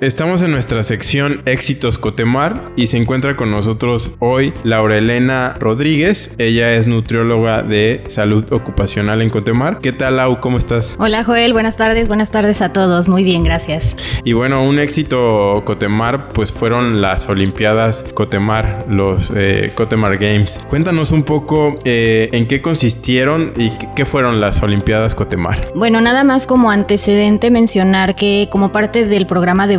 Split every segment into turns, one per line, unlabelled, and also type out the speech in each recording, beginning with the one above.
Estamos en nuestra sección Éxitos Cotemar y se encuentra con nosotros hoy Laura Elena Rodríguez. Ella es nutrióloga de salud ocupacional en Cotemar. ¿Qué tal, Lau? ¿Cómo estás?
Hola, Joel. Buenas tardes. Buenas tardes a todos. Muy bien, gracias.
Y bueno, un éxito Cotemar, pues fueron las Olimpiadas Cotemar, los eh, Cotemar Games. Cuéntanos un poco eh, en qué consistieron y qué fueron las Olimpiadas Cotemar.
Bueno, nada más como antecedente mencionar que como parte del programa de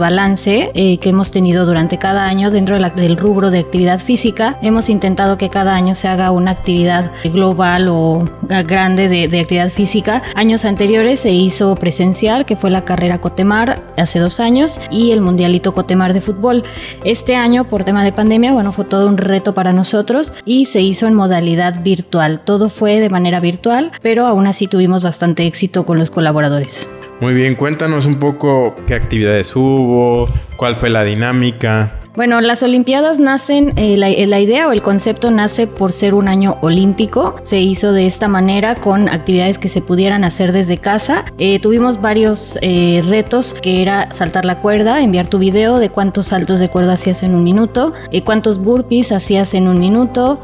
eh, que hemos tenido durante cada año dentro del rubro de actividad física. Hemos intentado que cada año se haga una actividad global o grande de, actividad física. Años anteriores se hizo presencial, que fue la carrera Cotemar hace dos años, y el Mundialito Cotemar de fútbol. Este año, por tema de pandemia, bueno, fue todo un reto para nosotros y se hizo en modalidad virtual. Todo fue de manera virtual, pero aún así tuvimos bastante éxito con los colaboradores.
Muy bien, cuéntanos un poco qué actividades hubo, cuál fue la dinámica.
Bueno, las Olimpiadas nacen, eh, eh, la, idea o el concepto nace por ser un año olímpico. Se hizo de esta manera con actividades que se pudieran hacer desde casa. Eh, tuvimos varios retos que era saltar la cuerda, enviar tu video de cuántos saltos de cuerda hacías en un minuto, cuántos burpees hacías en un minuto.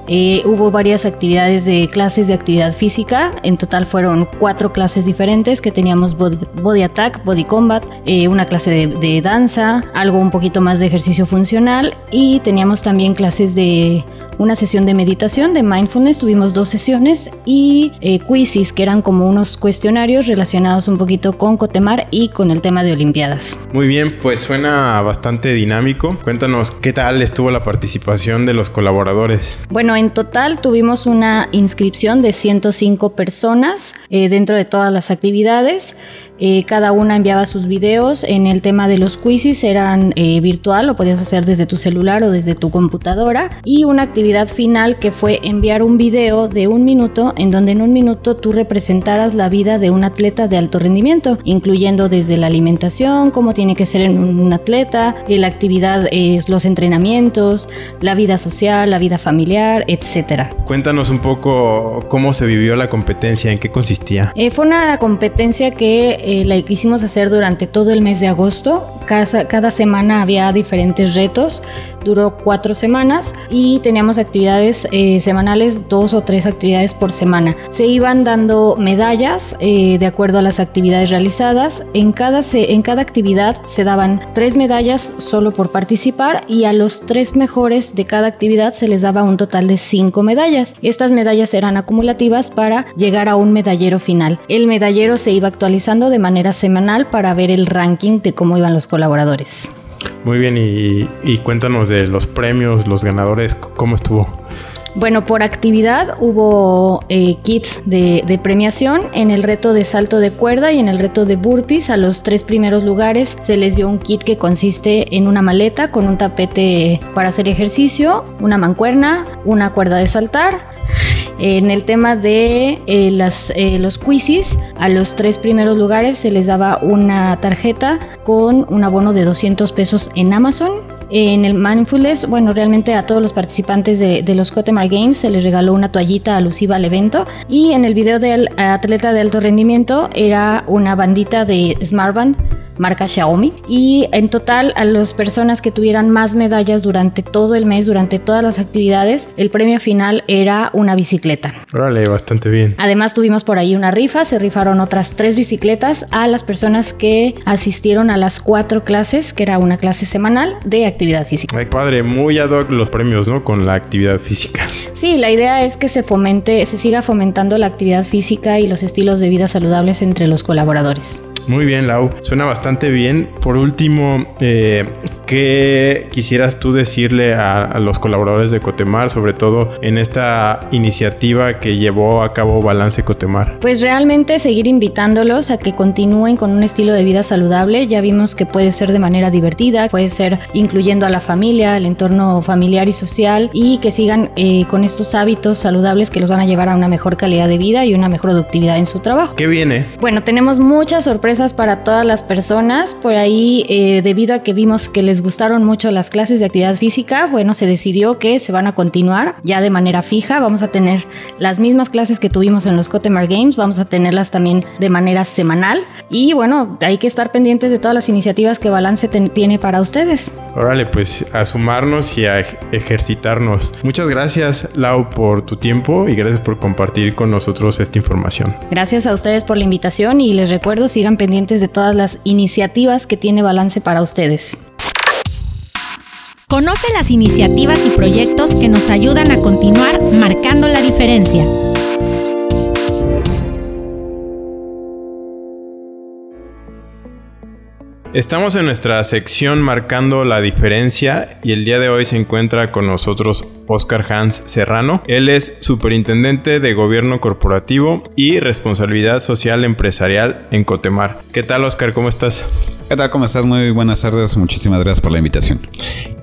hubo varias actividades de clases de actividad física. En total fueron cuatro clases diferentes que teníamos body, attack, body combat, una clase de, de danza, algo un poquito más de ejercicio funcional y teníamos también clases de una sesión de meditación, de mindfulness, tuvimos dos sesiones y eh, quizzes que eran como unos cuestionarios relacionados un poquito con Cotemar y con el tema de Olimpiadas.
Muy bien, pues suena bastante dinámico. Cuéntanos qué tal estuvo la participación de los colaboradores.
Bueno, en total tuvimos una inscripción de 105 personas eh, dentro de todas las actividades. Eh, cada una enviaba sus videos. En el tema de los quizzes eran eh, virtual, lo podías hacer desde tu celular o desde tu computadora. Y una actividad final que fue enviar un video de un minuto en donde en un minuto tú representaras la vida de un atleta de alto rendimiento, incluyendo desde la alimentación, cómo tiene que ser en un atleta, eh, la actividad, los entrenamientos, la vida social, la vida familiar, etc.
Cuéntanos un poco cómo se vivió la competencia, en qué consistía.
fue una competencia que eh, la quisimos hacer durante todo el mes de agosto. Cada, cada semana había diferentes retos duró cuatro semanas y teníamos actividades eh, semanales, dos o tres actividades por semana. Se iban dando medallas eh, de acuerdo a las actividades realizadas. En cada, en cada actividad se daban tres medallas solo por participar y a los tres mejores de cada actividad se les daba un total de cinco medallas. Estas medallas eran acumulativas para llegar a un medallero final. El medallero se iba actualizando de manera semanal para ver el ranking de cómo iban los colaboradores.
Muy bien, y, cuéntanos de los premios, los ganadores, ¿cómo estuvo?
Bueno, por actividad hubo eh, kits de, premiación. En el reto de salto de cuerda y en el reto de burpees, a los tres primeros lugares se les dio un kit que consiste en una maleta con un tapete para hacer ejercicio, una mancuerna, una cuerda de saltar en el tema de eh, eh, los quizzes, a los tres primeros lugares se les daba una tarjeta con un abono de 200 pesos en Amazon. En el Mindfulness, bueno, realmente a todos los participantes de, de los Cotemar Games se les regaló una toallita alusiva al evento. Y en el video del atleta de alto rendimiento era una bandita de Smartband marca Xiaomi. Y en total, a las personas que tuvieran más medallas durante todo el mes, durante todas las actividades, el premio final era una bicicleta.
Órale, bastante bien.
Además, tuvimos por ahí una rifa, se rifaron otras tres bicicletas a las personas que asistieron a las cuatro clases, que era una clase semanal de actividad física.
Ay, padre, muy ad hoc los premios, ¿no? Con la actividad física.
Sí, la idea es que se fomente, se siga fomentando la actividad física y los estilos de vida saludables entre los colaboradores.
Muy bien, Lau. Suena bastante bien. Por último, eh, ¿qué quisieras tú decirle a, a, los colaboradores de Cotemar, sobre todo en esta iniciativa que llevó a cabo Balance Cotemar?
Pues realmente seguir invitándolos a que continúen con un estilo de vida saludable. Ya vimos que puede ser de manera divertida, puede ser incluyendo a la familia, el entorno familiar y social y que sigan eh, con estos hábitos saludables que los van a llevar a una mejor calidad de vida y una mejor productividad en su trabajo.
¿Qué viene?
Bueno, tenemos muchas sorpresas para todas las personas. Por ahí, eh, debido a que vimos que les gustaron mucho las clases de actividad física, bueno, se decidió que se van a continuar ya de manera fija. Vamos a tener las mismas clases que tuvimos en los Cotemar Games, vamos a tenerlas también de manera semanal. Y bueno, hay que estar pendientes de todas las iniciativas que Balance tiene para ustedes.
Órale, pues a sumarnos y a ejercitarnos. Muchas gracias, Lau, por tu tiempo y gracias por compartir con nosotros esta información.
Gracias a ustedes por la invitación y les recuerdo sigan pendientes de todas las iniciativas que tiene Balance para ustedes.
Conoce las iniciativas y proyectos que nos ayudan a continuar marcando la diferencia.
Estamos en nuestra sección marcando la diferencia y el día de hoy se encuentra con nosotros Oscar Hans Serrano. Él es superintendente de gobierno corporativo y responsabilidad social empresarial en Cotemar. ¿Qué tal Oscar? ¿Cómo estás?
¿Qué tal? ¿Cómo estás? Muy buenas tardes. Muchísimas gracias por la invitación.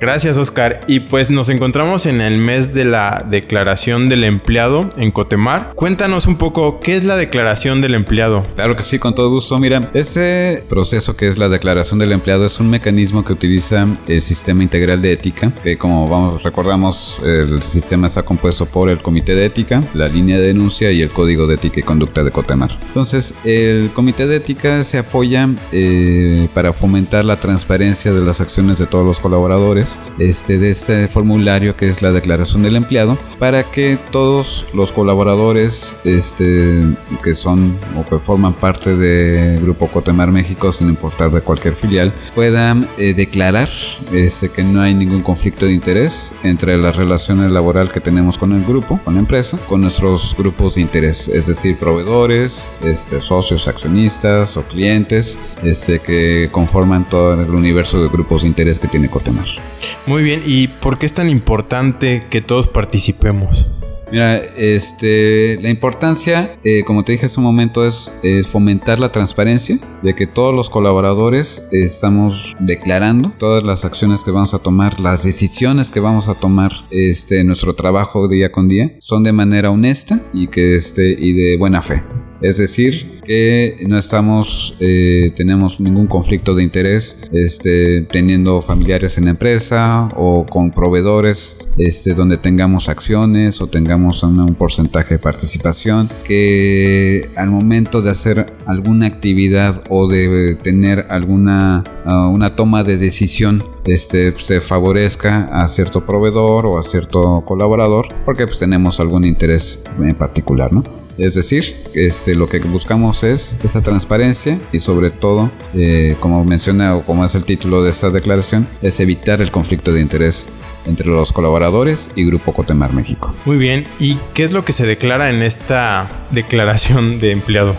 Gracias, Oscar. Y pues nos encontramos en el mes de la declaración del empleado en Cotemar. Cuéntanos un poco qué es la declaración del empleado.
Claro que sí, con todo gusto. Mira, ese proceso que es la declaración del empleado es un mecanismo que utiliza el sistema integral de ética, que como vamos recordamos, el sistema está compuesto por el comité de ética, la línea de denuncia y el código de ética y conducta de Cotemar. Entonces, el comité de ética se apoya eh, para fomentar la transparencia de las acciones de todos los colaboradores este, de este formulario que es la declaración del empleado para que todos los colaboradores este, que son o que forman parte de Grupo Cotemar México sin importar de cualquier filial puedan eh, declarar este, que no hay ningún conflicto de interés entre las relaciones laboral que tenemos con el grupo, con la empresa, con nuestros grupos de interés, es decir, proveedores, este, socios, accionistas o clientes este, que conforman todo el universo de grupos de interés que tiene Cotemar.
Muy bien, ¿y por qué es tan importante que todos participemos?
Mira, este, la importancia, eh, como te dije hace un momento, es, fomentar la transparencia de que todos los colaboradores estamos declarando todas las acciones que vamos a tomar, las decisiones que vamos a tomar, este, nuestro trabajo día con día, son de manera honesta y que este, y de buena fe. Es decir, que no estamos, eh, tenemos ningún conflicto de interés, este, teniendo familiares en la empresa o con proveedores, este, donde tengamos acciones o tengamos un, porcentaje de participación, que al momento de hacer alguna actividad o de tener alguna uh, una toma de decisión este, se favorezca a cierto proveedor o a cierto colaborador porque pues, tenemos algún interés en particular, ¿no? Es decir, este, lo que buscamos es esa transparencia y sobre todo, eh, como menciona o como es el título de esta declaración, es evitar el conflicto de interés entre los colaboradores y Grupo Cotemar México.
Muy bien, ¿y qué es lo que se declara en esta declaración de empleado?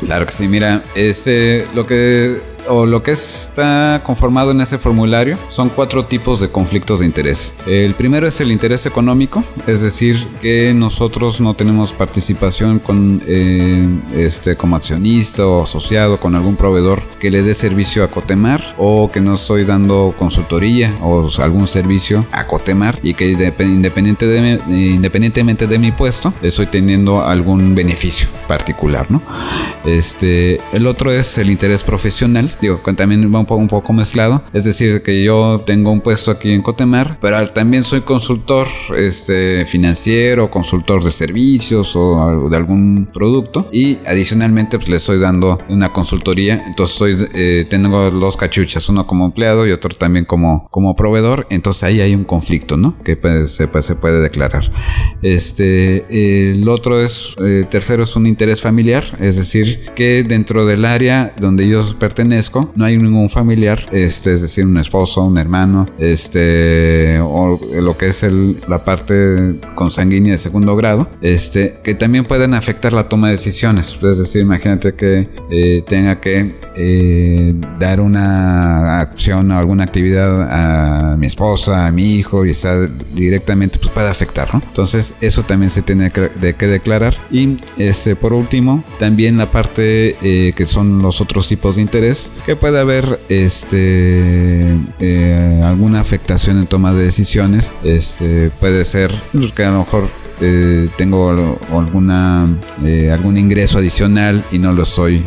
Claro que sí, mira, este, lo que o lo que está conformado en ese formulario son cuatro tipos de conflictos de interés. El primero es el interés económico, es decir, que nosotros no tenemos participación con eh, este como accionista o asociado con algún proveedor que le dé servicio a Cotemar o que no estoy dando consultoría o algún servicio a Cotemar y que independiente de, independientemente de mi puesto estoy teniendo algún beneficio particular, ¿no? Este, el otro es el interés profesional digo, también va un poco, mezclado. Es decir, que yo tengo un puesto aquí en Cotemar, pero también soy consultor este, financiero, consultor de servicios o de algún producto. Y adicionalmente, pues le estoy dando una consultoría. Entonces, soy, eh, tengo dos cachuchas, uno como empleado y otro también como, como proveedor. Entonces, ahí hay un conflicto, ¿no? Que se, se puede declarar. Este, el otro es, eh, tercero es un interés familiar, es decir, que dentro del área donde ellos pertenecen, no hay ningún familiar, este, es decir, un esposo, un hermano, este, o lo que es el, la parte consanguínea de segundo grado, este, que también pueden afectar la toma de decisiones. Es decir, imagínate que eh, tenga que eh, dar una acción o alguna actividad a mi esposa, a mi hijo y está directamente, pues puede afectar. Entonces, eso también se tiene que declarar. Y este, por último, también la parte eh, que son los otros tipos de interés, que puede haber este, eh, alguna afectación en toma de decisiones. Este, puede ser que a lo mejor eh, tengo alguna eh, algún ingreso adicional y no lo estoy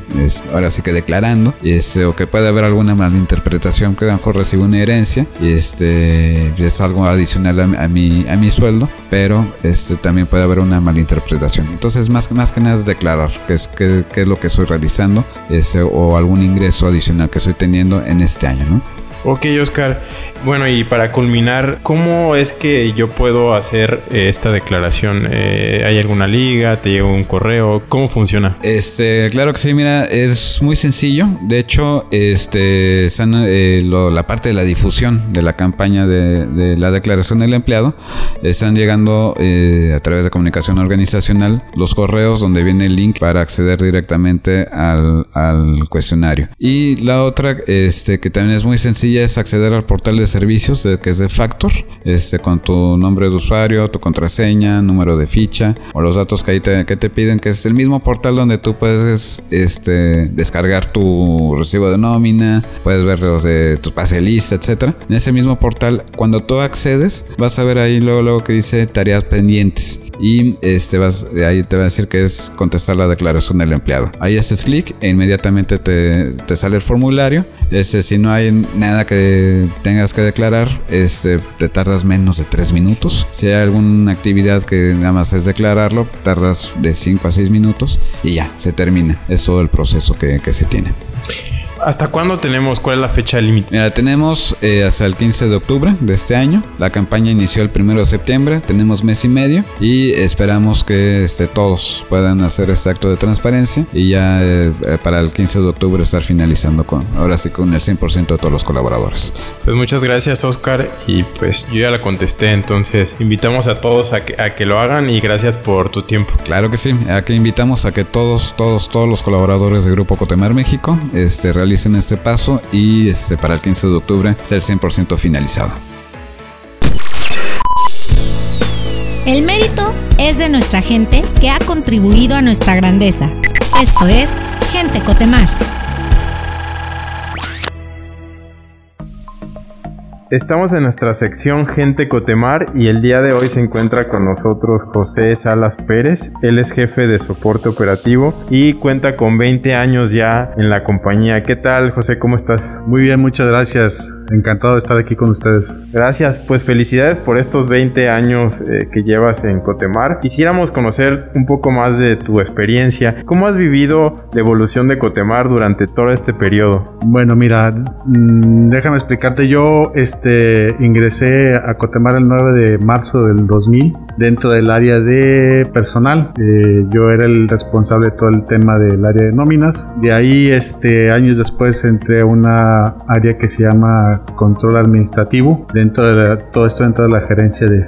ahora sí que declarando este, o que puede haber alguna malinterpretación que a lo mejor recibo una herencia y este es algo adicional a, mi a mi sueldo pero este también puede haber una malinterpretación entonces más más que nada es declarar qué es qué, es lo que estoy realizando ese, o algún ingreso adicional que estoy teniendo en este año ¿no?
Ok, Oscar. Bueno, y para culminar, ¿cómo es que yo puedo hacer eh, esta declaración? Eh, ¿Hay alguna liga? ¿Te llega un correo? ¿Cómo funciona?
Este, claro que sí, mira, es muy sencillo. De hecho, este, eh, la parte de la difusión de la campaña de, la declaración del empleado, están llegando a través de comunicación organizacional los correos donde viene el link para acceder directamente al, al cuestionario. Y la otra, este, que también es muy sencilla, es acceder al portal de servicios de, que es de Factor, este, con tu nombre de usuario, tu contraseña, número de ficha o los datos que ahí te, que te piden, que es el mismo portal donde tú puedes este, descargar tu recibo de nómina, puedes ver los de tu pase lista, etcétera. En ese mismo portal, cuando tú accedes, vas a ver ahí luego, luego que dice tareas pendientes y este vas ahí te va a decir que es contestar la declaración del empleado. Ahí haces clic e inmediatamente te, te, sale el formulario. Este, si no hay nada que tengas que declarar, este, te tardas menos de 3 minutos. Si hay alguna actividad que nada más es declararlo, tardas de 5 a 6 minutos y ya, se termina. Es todo el proceso que, que se tiene.
¿Hasta cuándo tenemos? ¿Cuál es la fecha límite?
Mira, tenemos eh, hasta el 15 de octubre de este año. La campaña inició el 1 de septiembre. Tenemos mes y medio y esperamos que este, todos puedan hacer este acto de transparencia y ya eh, para el 15 de octubre estar finalizando con, ahora sí, con el 100% de todos los colaboradores.
Pues muchas gracias, Oscar. Y pues yo ya la contesté. Entonces invitamos a todos a que, a que lo hagan y gracias por tu tiempo.
Claro que sí. Aquí invitamos a que todos, todos, todos los colaboradores del Grupo Cotemar México este, realicen en este paso y este, para el 15 de octubre ser 100% finalizado.
El mérito es de nuestra gente que ha contribuido a nuestra grandeza. Esto es Gente Cotemar.
Estamos en nuestra sección Gente Cotemar y el día de hoy se encuentra con nosotros José Salas Pérez. Él es jefe de soporte operativo y cuenta con 20 años ya en la compañía. ¿Qué tal, José? ¿Cómo estás?
Muy bien, muchas gracias. Encantado de estar aquí con ustedes.
Gracias, pues felicidades por estos 20 años eh, que llevas en Cotemar. Quisiéramos conocer un poco más de tu experiencia. ¿Cómo has vivido la evolución de Cotemar durante todo este periodo?
Bueno, mira, mm, déjame explicarte. Yo, este, este, ingresé a Cotemar el 9 de marzo del 2000 dentro del área de personal. Eh, yo era el responsable de todo el tema del área de nóminas. De ahí, este, años después, entré a una área que se llama control administrativo, dentro de todo esto dentro de la gerencia de,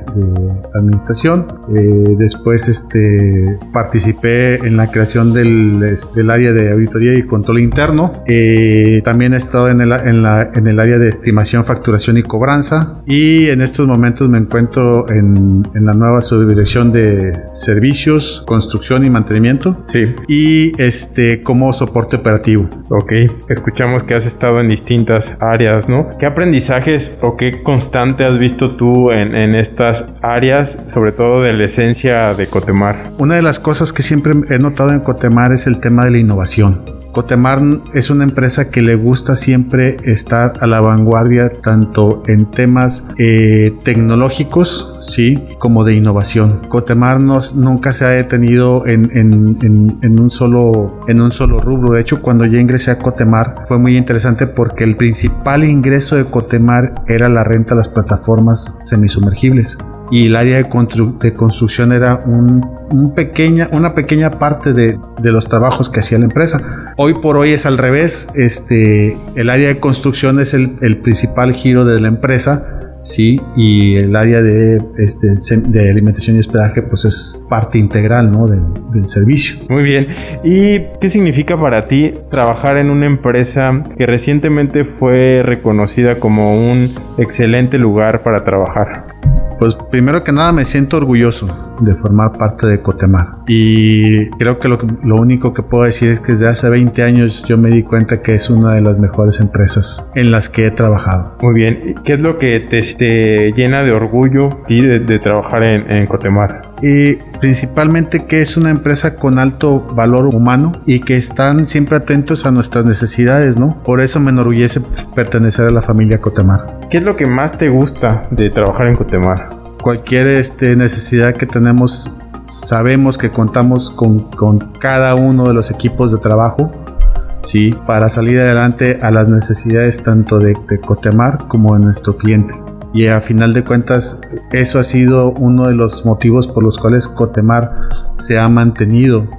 administración. Eh, después, este, participé en la creación del, del, área de auditoría y control interno. Eh, también he estado en el, en, la, en el área de estimación, facturación y cobranza y en estos momentos me encuentro en, en la nueva subdirección de servicios, construcción y mantenimiento.
Sí.
Y este como soporte operativo.
Ok, escuchamos que has estado en distintas áreas, ¿no? ¿Qué aprendizajes o qué constante has visto tú en, en estas áreas, sobre todo de la esencia de Cotemar?
Una de las cosas que siempre he notado en Cotemar es el tema de la innovación. Cotemar es una empresa que le gusta siempre estar a la vanguardia tanto en temas eh, tecnológicos, sí, como de innovación. Cotemar nunca se ha detenido en, un solo, en un solo rubro. De hecho, cuando yo ingresé a Cotemar fue muy interesante porque el principal ingreso de Cotemar era la renta a las plataformas semisumergibles. Y el área de, construcción era un, pequeña, una pequeña parte de, los trabajos que hacía la empresa. Hoy por hoy es al revés, este, el área de construcción es el, principal giro de la empresa sí, y el área de, este, de alimentación y hospedaje pues es parte integral del servicio.
Muy bien, ¿y qué significa para ti trabajar en una empresa que recientemente fue reconocida como un excelente lugar para trabajar?
Pues primero que nada me siento orgulloso de formar parte de Cotemar. Y creo que lo, único que puedo decir es que desde hace 20 años yo me di cuenta que es una de las mejores empresas en las que he trabajado.
Muy bien. ¿Qué es lo que te, llena de orgullo de, de trabajar en, en Cotemar?
Y principalmente que es una empresa con alto valor humano y que están siempre atentos a nuestras necesidades, ¿no? Por eso me enorgullece pertenecer a la familia Cotemar.
¿Qué es lo que más te gusta de trabajar en Cotemar?
Cualquier este, necesidad que tenemos, sabemos que contamos con, cada uno de los equipos de trabajo ¿sí? para salir adelante a las necesidades tanto de, Cotemar como de nuestro cliente. Y a final de cuentas, eso ha sido uno de los motivos por los cuales Cotemar se ha mantenido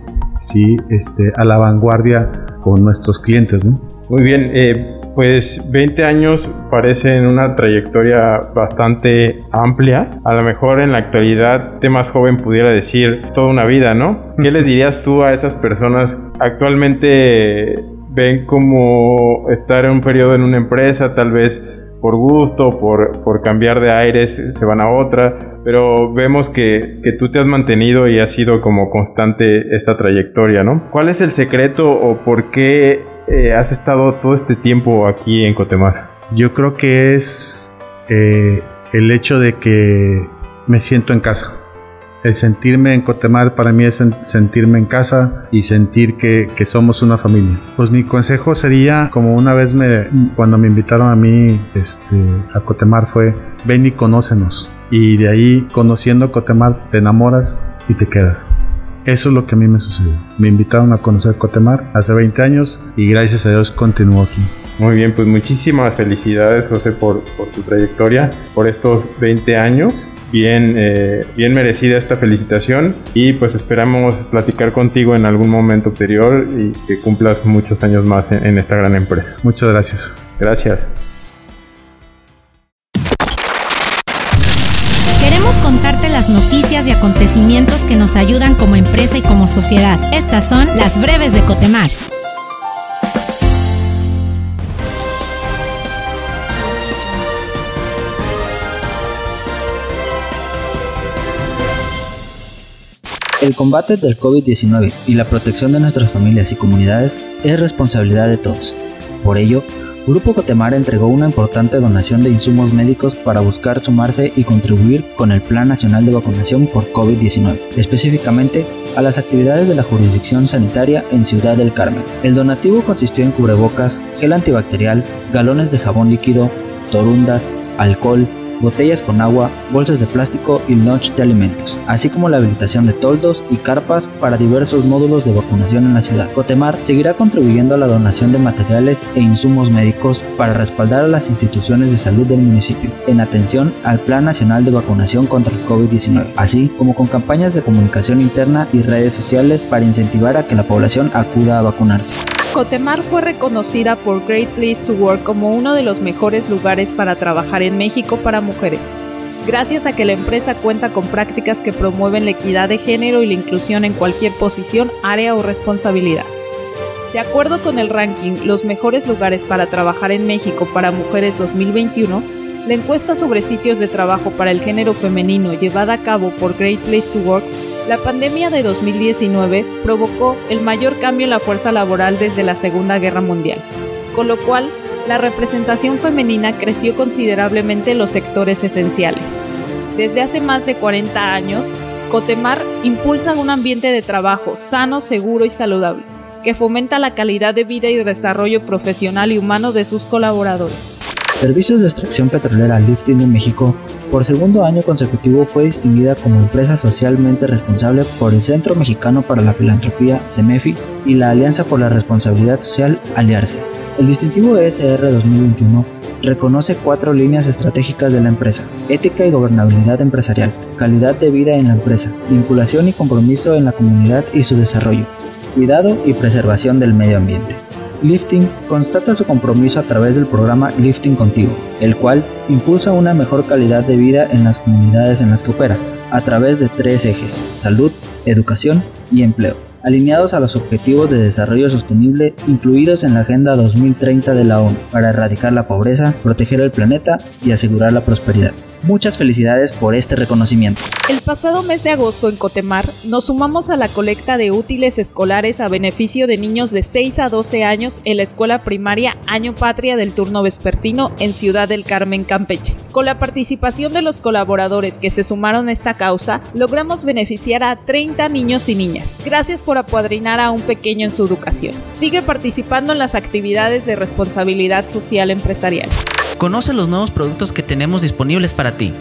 ¿sí? este, a la vanguardia con nuestros clientes.
Muy bien, eh, pues 20 años parecen una trayectoria bastante amplia. A lo mejor en la actualidad, te más joven pudiera decir toda una vida, ¿no? ¿Qué les dirías tú a esas personas actualmente ven como estar en un periodo en una empresa, tal vez por gusto, por, por cambiar de aires, se van a otra, pero vemos que, que, tú te has mantenido y ha sido como constante esta trayectoria, ¿no? ¿Cuál es el secreto o por qué eh, has estado todo este tiempo aquí en Cotemar?
Yo creo que es eh, el hecho de que me siento en casa. El sentirme en Cotemar para mí es sentirme en casa y sentir que, somos una familia. Pues mi consejo sería, como una vez me, cuando me invitaron a mí este, a Cotemar fue, ven y conócenos. Y de ahí, conociendo Cotemar, te enamoras y te quedas. Eso es lo que a mí me sucedió. Me invitaron a conocer Cotemar hace 20 años y gracias a Dios continúo aquí.
Muy bien, pues muchísimas felicidades José por, tu trayectoria, por estos 20 años. Bien, eh, bien merecida esta felicitación y pues esperamos platicar contigo en algún momento anterior y que cumplas muchos años más en esta gran empresa.
Muchas gracias.
Gracias.
Que nos ayudan como empresa y como sociedad. Estas son las breves de Cotemar.
El combate del COVID-19 y la protección de nuestras familias y comunidades es responsabilidad de todos. Por ello, Grupo Cotemar entregó una importante donación de insumos médicos para buscar sumarse y contribuir con el Plan Nacional de Vacunación por COVID-19, específicamente a las actividades de la jurisdicción sanitaria en Ciudad del Carmen. El donativo consistió en cubrebocas, gel antibacterial, galones de jabón líquido, torundas, alcohol, botellas con agua, bolsas de plástico y lunch de alimentos, así como la habilitación de toldos y carpas para diversos módulos de vacunación en la ciudad. Cotemar seguirá contribuyendo a la donación de materiales e insumos médicos para respaldar a las instituciones de salud del municipio en atención al Plan Nacional de Vacunación contra el COVID-19, así como con campañas de comunicación interna y redes sociales para incentivar a que la población acuda a vacunarse.
Cotemar fue reconocida por Great Place to Work como uno de los mejores lugares para trabajar en México para mujeres, gracias a que la empresa cuenta con prácticas que promueven la equidad de género y la inclusión en cualquier posición, área o responsabilidad. De acuerdo con el ranking Los mejores lugares para trabajar en México para mujeres 2021, la encuesta sobre sitios de trabajo para el género femenino llevada a cabo por Great Place to Work la pandemia de 2019 provocó el mayor cambio en la fuerza laboral desde la Segunda Guerra Mundial, con lo cual la representación femenina creció considerablemente en los sectores esenciales. Desde hace más de 40 años, Cotemar impulsa un ambiente de trabajo sano, seguro y saludable, que fomenta la calidad de vida y desarrollo profesional y humano de sus colaboradores.
Servicios de Extracción Petrolera Lifting de México, por segundo año consecutivo fue distinguida como empresa socialmente responsable por el Centro Mexicano para la Filantropía, CEMEFI, y la Alianza por la Responsabilidad Social, Aliarse. El distintivo ESR 2021 reconoce cuatro líneas estratégicas de la empresa. Ética y gobernabilidad empresarial, calidad de vida en la empresa, vinculación y compromiso en la comunidad y su desarrollo, cuidado y preservación del medio ambiente. Lifting constata su compromiso a través del programa Lifting Contigo, el cual impulsa una mejor calidad de vida en las comunidades en las que opera, a través de tres ejes, salud, educación y empleo, alineados a los objetivos de desarrollo sostenible incluidos en la Agenda 2030 de la ONU, para erradicar la pobreza, proteger el planeta y asegurar la prosperidad. Muchas felicidades por este reconocimiento.
El pasado mes de agosto en Cotemar nos sumamos a la colecta de útiles escolares a beneficio de niños de 6 a 12 años en la escuela primaria Año Patria del turno vespertino en Ciudad del Carmen, Campeche. Con la participación de los colaboradores que se sumaron a esta causa, logramos beneficiar a 30 niños y niñas. Gracias por apadrinar a un pequeño en su educación. Sigue participando en las actividades de responsabilidad social empresarial.
Conoce los nuevos productos que tenemos disponibles ti.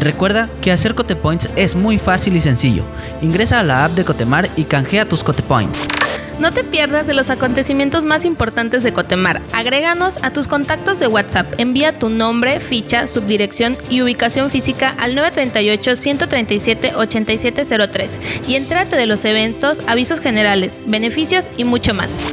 Recuerda que hacer Cotepoints es muy fácil y sencillo. Ingresa a la app de Cotemar y canjea tus Cotepoints.
No te pierdas de los acontecimientos más importantes de Cotemar. Agréganos a tus contactos de WhatsApp. Envía tu nombre, ficha, subdirección y ubicación física al 938-137-8703 y entrate de los eventos, avisos generales, beneficios y mucho más.